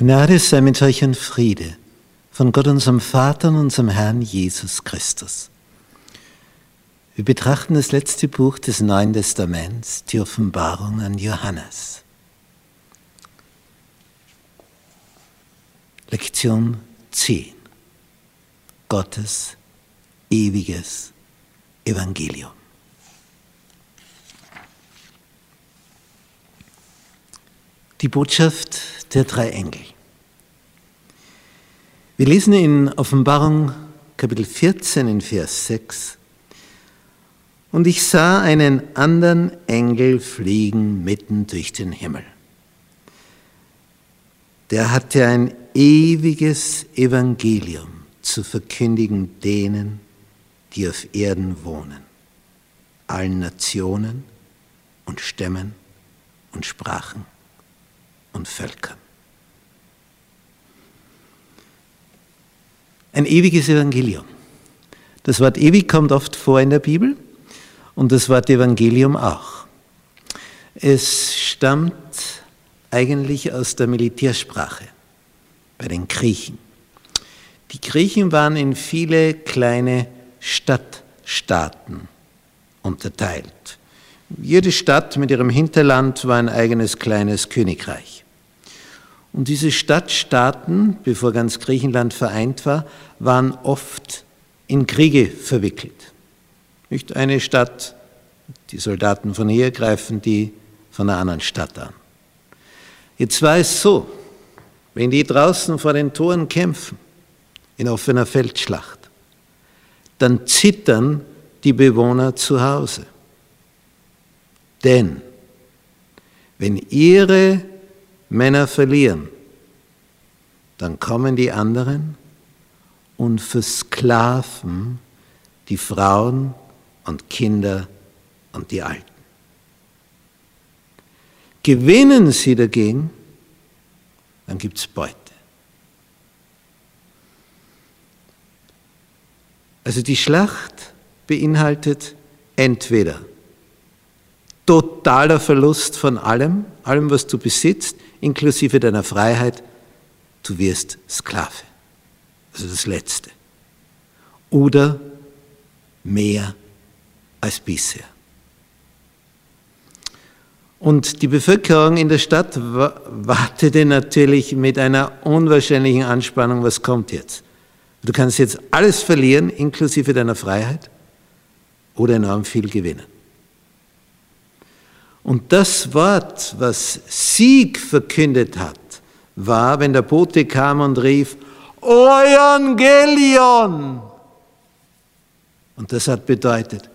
Gnade sei mit euch und Friede von Gott unserem Vater und unserem Herrn Jesus Christus. Wir betrachten das letzte Buch des Neuen Testaments, die Offenbarung an Johannes. Lektion 10. Gottes ewiges Evangelium. Die Botschaft der drei Engel. Wir lesen in Offenbarung Kapitel 14 in Vers 6. Und ich sah einen anderen Engel fliegen mitten durch den Himmel. Der hatte ein ewiges Evangelium zu verkündigen denen, die auf Erden wohnen, allen Nationen und Stämmen und Sprachen und Völkern. Ein ewiges Evangelium. Das Wort ewig kommt oft vor in der Bibel und das Wort Evangelium auch. Es stammt eigentlich aus der Militärsprache bei den Griechen. Die Griechen waren in viele kleine Stadtstaaten unterteilt. Jede Stadt mit ihrem Hinterland war ein eigenes kleines Königreich. Und diese Stadtstaaten, bevor ganz Griechenland vereint war, waren oft in Kriege verwickelt. Nicht eine Stadt, die Soldaten von hier greifen die von einer anderen Stadt an. Jetzt war es so, wenn die draußen vor den Toren kämpfen, in offener Feldschlacht, dann zittern die Bewohner zu Hause. Denn wenn ihre Männer verlieren, dann kommen die anderen und versklaven die Frauen und Kinder und die Alten. Gewinnen sie dagegen, dann gibt es Beute. Also die Schlacht beinhaltet entweder totaler Verlust von allem, allem, was du besitzt, inklusive deiner Freiheit, du wirst Sklave. Also das Letzte. Oder mehr als bisher. Und die Bevölkerung in der Stadt wartete natürlich mit einer unwahrscheinlichen Anspannung, was kommt jetzt? Du kannst jetzt alles verlieren, inklusive deiner Freiheit, oder enorm viel gewinnen. Und das Wort, was Sieg verkündet hat, war, wenn der Bote kam und rief, Evangelion! Und das hat bedeutet,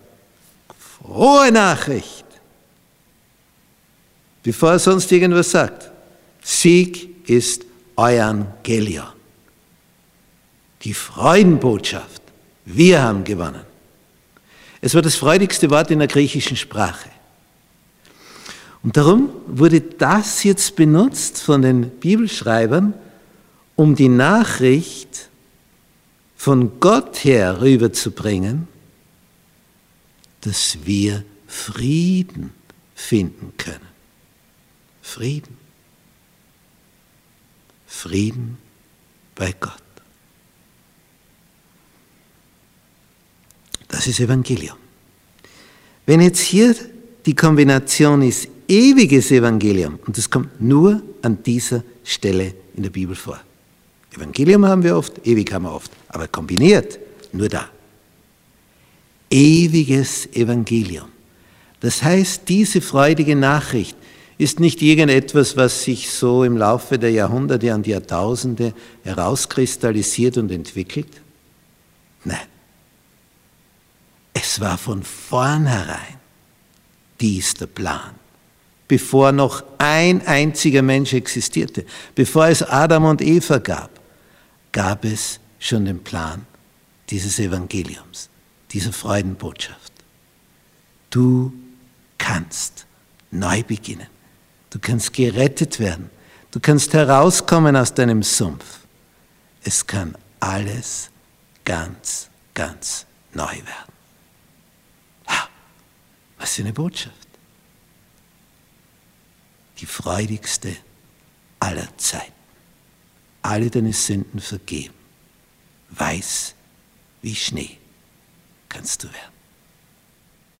frohe Nachricht. Bevor er sonst irgendwas sagt, Sieg ist Evangelion. Die Freudenbotschaft. Wir haben gewonnen. Es war das freudigste Wort in der griechischen Sprache. Und darum wurde das jetzt benutzt von den Bibelschreibern, um die Nachricht von Gott her rüberzubringen, dass wir Frieden finden können. Frieden. Frieden bei Gott. Das ist Evangelium. Wenn jetzt hier die Kombination ist ewiges Evangelium. Und das kommt nur an dieser Stelle in der Bibel vor. Evangelium haben wir oft, ewig haben wir oft, aber kombiniert nur da. Ewiges Evangelium. Das heißt, diese freudige Nachricht ist nicht irgendetwas, was sich so im Laufe der Jahrhunderte und Jahrtausende herauskristallisiert und entwickelt. Nein. Es war von vornherein dies der Plan bevor noch ein einziger Mensch existierte, bevor es Adam und Eva gab, gab es schon den Plan dieses Evangeliums, dieser Freudenbotschaft. Du kannst neu beginnen. Du kannst gerettet werden. Du kannst herauskommen aus deinem Sumpf. Es kann alles ganz, ganz neu werden. Was für eine Botschaft die freudigste aller Zeiten. alle deine Sünden vergeben. Weiß wie Schnee kannst du werden.